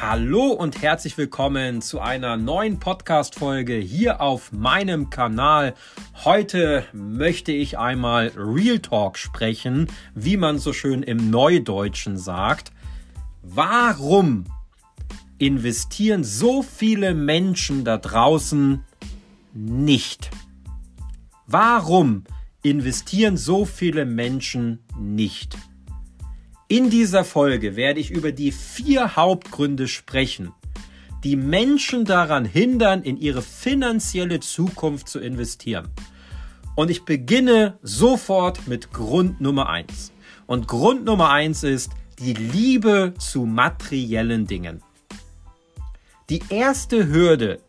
Hallo und herzlich willkommen zu einer neuen Podcast-Folge hier auf meinem Kanal. Heute möchte ich einmal Real Talk sprechen, wie man so schön im Neudeutschen sagt. Warum investieren so viele Menschen da draußen nicht? Warum investieren so viele Menschen nicht? In dieser Folge werde ich über die vier Hauptgründe sprechen, die Menschen daran hindern, in ihre finanzielle Zukunft zu investieren. Und ich beginne sofort mit Grund Nummer eins. Und Grund Nummer eins ist die Liebe zu materiellen Dingen. Die erste Hürde,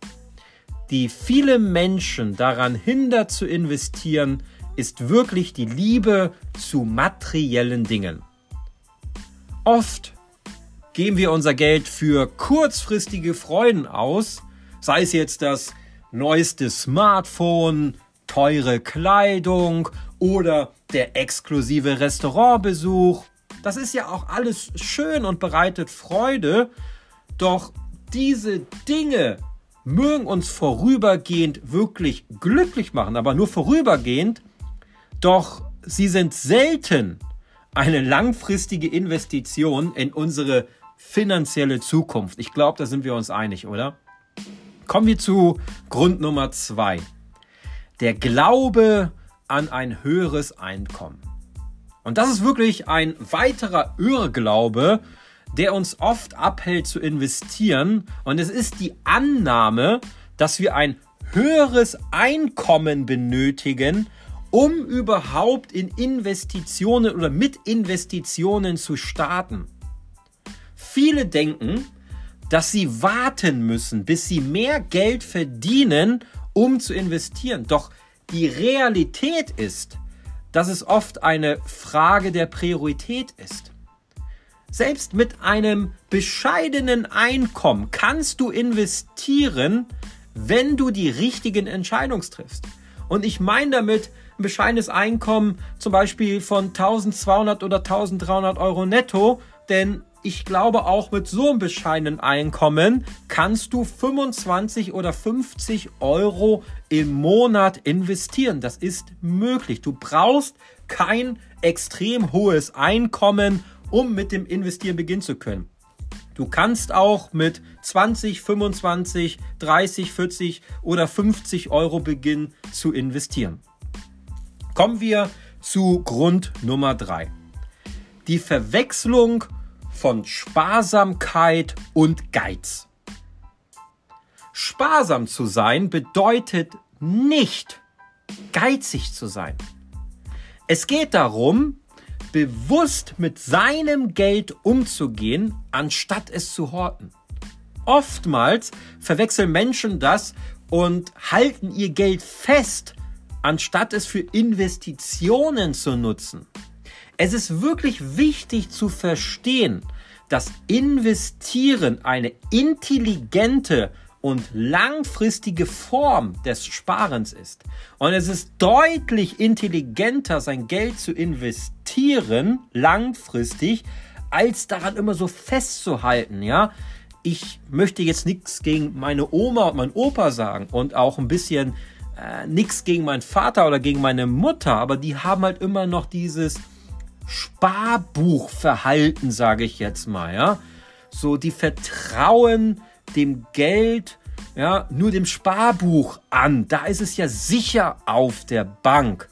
die viele Menschen daran hindert zu investieren, ist wirklich die Liebe zu materiellen Dingen. Oft geben wir unser Geld für kurzfristige Freuden aus, sei es jetzt das neueste Smartphone, teure Kleidung oder der exklusive Restaurantbesuch. Das ist ja auch alles schön und bereitet Freude, doch diese Dinge mögen uns vorübergehend wirklich glücklich machen, aber nur vorübergehend, doch sie sind selten eine langfristige Investition in unsere finanzielle Zukunft. Ich glaube, da sind wir uns einig, oder? Kommen wir zu Grund Nummer zwei. Der Glaube an ein höheres Einkommen. Und das ist wirklich ein weiterer Irrglaube, der uns oft abhält zu investieren. Und es ist die Annahme, dass wir ein höheres Einkommen benötigen, um überhaupt in Investitionen oder mit Investitionen zu starten. Viele denken, dass sie warten müssen, bis sie mehr Geld verdienen, um zu investieren. Doch die Realität ist, dass es oft eine Frage der Priorität ist. Selbst mit einem bescheidenen Einkommen kannst du investieren, wenn du die richtigen Entscheidungen triffst. Und ich meine damit ein bescheidenes Einkommen, zum Beispiel von 1200 oder 1300 Euro netto, denn ich glaube, auch mit so einem bescheidenen Einkommen kannst du 25 oder 50 Euro im Monat investieren. Das ist möglich. Du brauchst kein extrem hohes Einkommen, um mit dem Investieren beginnen zu können. Du kannst auch mit 20, 25, 30, 40 oder 50 Euro beginnen zu investieren. Kommen wir zu Grund Nummer drei: Die Verwechslung von Sparsamkeit und Geiz. Sparsam zu sein bedeutet nicht geizig zu sein. Es geht darum, bewusst mit seinem Geld umzugehen, anstatt es zu horten. Oftmals verwechseln Menschen das und halten ihr Geld fest, anstatt es für Investitionen zu nutzen. Es ist wirklich wichtig zu verstehen, dass Investieren eine intelligente und langfristige Form des Sparens ist. Und es ist deutlich intelligenter, sein Geld zu investieren, langfristig, als daran immer so festzuhalten, ja. Ich möchte jetzt nichts gegen meine Oma und meinen Opa sagen und auch ein bisschen äh, nichts gegen meinen Vater oder gegen meine Mutter, aber die haben halt immer noch dieses Sparbuchverhalten, sage ich jetzt mal, ja. So, die vertrauen dem Geld, ja, nur dem Sparbuch an. Da ist es ja sicher auf der Bank.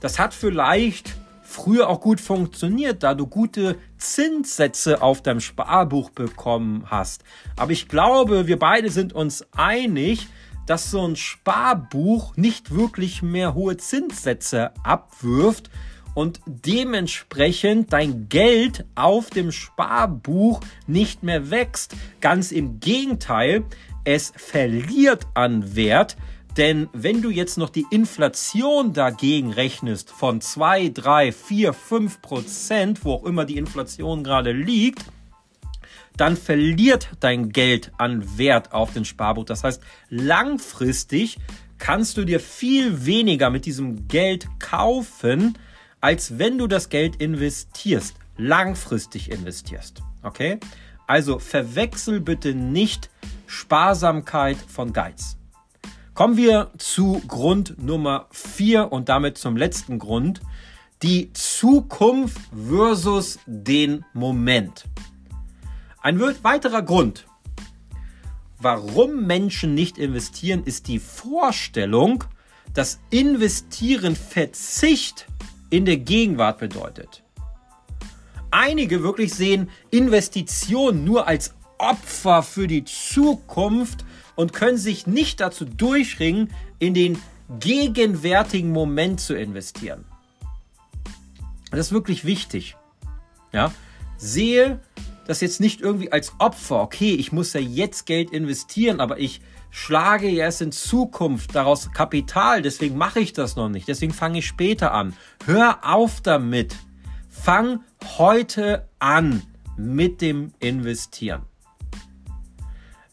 Das hat vielleicht früher auch gut funktioniert, da du gute Zinssätze auf deinem Sparbuch bekommen hast. Aber ich glaube, wir beide sind uns einig, dass so ein Sparbuch nicht wirklich mehr hohe Zinssätze abwirft und dementsprechend dein Geld auf dem Sparbuch nicht mehr wächst. Ganz im Gegenteil, es verliert an Wert, denn wenn du jetzt noch die Inflation dagegen rechnest von 2, 3, 4, 5 Prozent, wo auch immer die Inflation gerade liegt, dann verliert dein Geld an Wert auf den Sparbuch. Das heißt, langfristig kannst du dir viel weniger mit diesem Geld kaufen, als wenn du das Geld investierst, langfristig investierst. Okay? Also verwechsel bitte nicht Sparsamkeit von Geiz. Kommen wir zu Grund Nummer 4 und damit zum letzten Grund. Die Zukunft versus den Moment. Ein weiterer Grund, warum Menschen nicht investieren, ist die Vorstellung, dass Investieren Verzicht in der Gegenwart bedeutet. Einige wirklich sehen Investitionen nur als Opfer für die Zukunft und können sich nicht dazu durchringen, in den gegenwärtigen Moment zu investieren. Das ist wirklich wichtig. Ja, sehe das jetzt nicht irgendwie als Opfer. Okay, ich muss ja jetzt Geld investieren, aber ich schlage ja erst in Zukunft daraus Kapital. Deswegen mache ich das noch nicht. Deswegen fange ich später an. Hör auf damit. Fang heute an mit dem Investieren.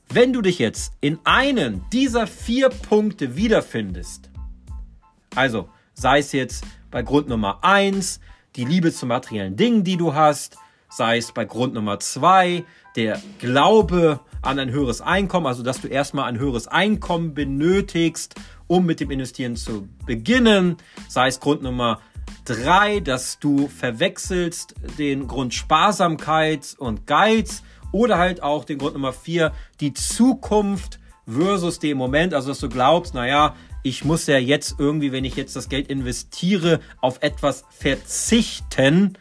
Wenn du dich jetzt in einen dieser vier Punkte wiederfindest, also sei es jetzt bei Grund Nummer eins die Liebe zu materiellen Dingen, die du hast, sei es bei Grund Nummer zwei der Glaube an ein höheres Einkommen, also dass du erstmal ein höheres Einkommen benötigst, um mit dem Investieren zu beginnen, sei es Grund Nummer drei, dass du verwechselst den Grund Sparsamkeit und Geiz oder halt auch den Grund Nummer vier, die Zukunft versus den Moment, also dass du glaubst, naja, ich muss ja jetzt irgendwie, wenn ich jetzt das Geld investiere, auf etwas verzichten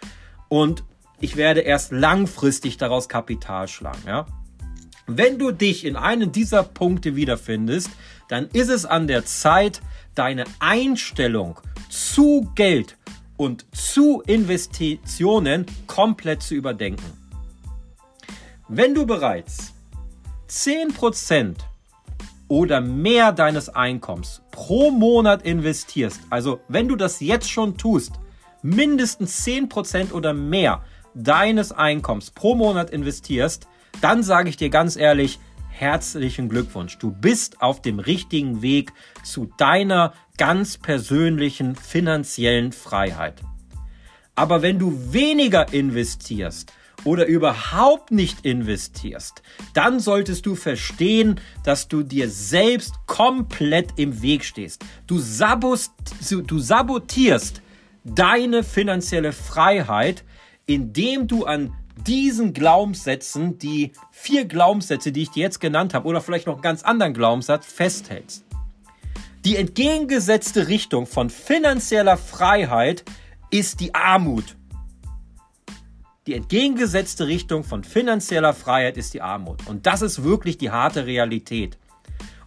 und ich werde erst langfristig daraus Kapital schlagen, ja. Wenn du dich in einem dieser Punkte wiederfindest, dann ist es an der Zeit, deine Einstellung zu Geld und zu Investitionen komplett zu überdenken. Wenn du bereits 10% oder mehr deines Einkommens pro Monat investierst, also wenn du das jetzt schon tust, mindestens 10% oder mehr deines Einkommens pro Monat investierst, dann sage ich dir ganz ehrlich, herzlichen Glückwunsch. Du bist auf dem richtigen Weg zu deiner ganz persönlichen finanziellen Freiheit. Aber wenn du weniger investierst, oder überhaupt nicht investierst, dann solltest du verstehen, dass du dir selbst komplett im Weg stehst. Du, du sabotierst deine finanzielle Freiheit, indem du an diesen Glaubenssätzen, die vier Glaubenssätze, die ich dir jetzt genannt habe, oder vielleicht noch einen ganz anderen Glaubenssatz festhältst. Die entgegengesetzte Richtung von finanzieller Freiheit ist die Armut. Die entgegengesetzte Richtung von finanzieller Freiheit ist die Armut. Und das ist wirklich die harte Realität.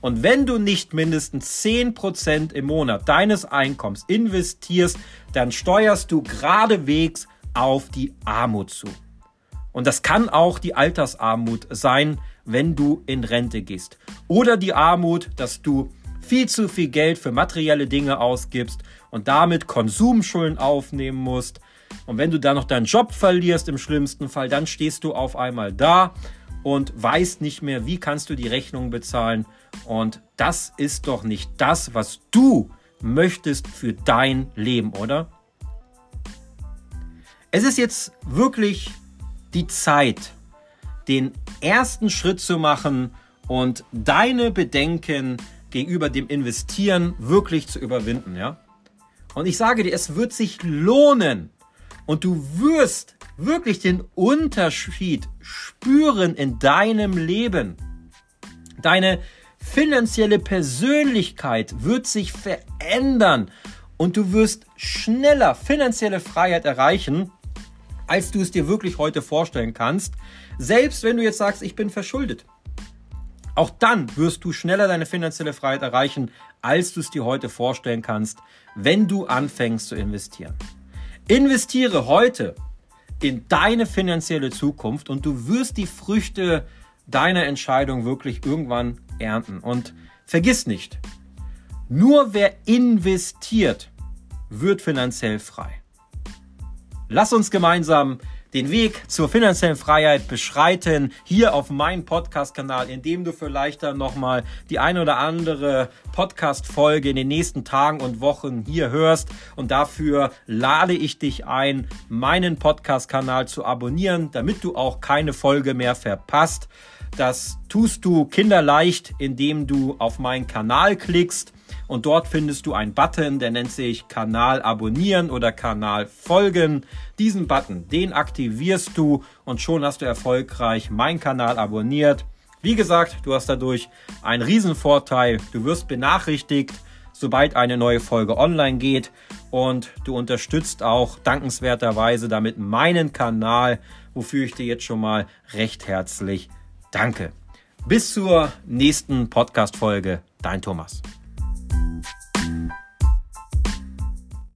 Und wenn du nicht mindestens 10% im Monat deines Einkommens investierst, dann steuerst du geradewegs auf die Armut zu. Und das kann auch die Altersarmut sein, wenn du in Rente gehst. Oder die Armut, dass du viel zu viel Geld für materielle Dinge ausgibst und damit Konsumschulden aufnehmen musst und wenn du dann noch deinen Job verlierst im schlimmsten Fall, dann stehst du auf einmal da und weißt nicht mehr, wie kannst du die Rechnung bezahlen. Und das ist doch nicht das, was du möchtest für dein Leben, oder? Es ist jetzt wirklich die Zeit, den ersten Schritt zu machen und deine Bedenken gegenüber dem Investieren wirklich zu überwinden, ja? Und ich sage dir, es wird sich lohnen, und du wirst wirklich den Unterschied spüren in deinem Leben. Deine finanzielle Persönlichkeit wird sich verändern und du wirst schneller finanzielle Freiheit erreichen, als du es dir wirklich heute vorstellen kannst. Selbst wenn du jetzt sagst, ich bin verschuldet. Auch dann wirst du schneller deine finanzielle Freiheit erreichen, als du es dir heute vorstellen kannst, wenn du anfängst zu investieren. Investiere heute in deine finanzielle Zukunft und du wirst die Früchte deiner Entscheidung wirklich irgendwann ernten. Und vergiss nicht, nur wer investiert, wird finanziell frei. Lass uns gemeinsam den Weg zur finanziellen Freiheit beschreiten, hier auf meinem Podcast-Kanal, indem du vielleicht dann nochmal die eine oder andere Podcast-Folge in den nächsten Tagen und Wochen hier hörst. Und dafür lade ich dich ein, meinen Podcast-Kanal zu abonnieren, damit du auch keine Folge mehr verpasst. Das tust du kinderleicht, indem du auf meinen Kanal klickst und dort findest du einen Button, der nennt sich Kanal abonnieren oder Kanal folgen. Diesen Button, den aktivierst du und schon hast du erfolgreich meinen Kanal abonniert. Wie gesagt, du hast dadurch einen Riesenvorteil. Du wirst benachrichtigt, sobald eine neue Folge online geht und du unterstützt auch dankenswerterweise damit meinen Kanal, wofür ich dir jetzt schon mal recht herzlich danke. Bis zur nächsten Podcast-Folge. Dein Thomas.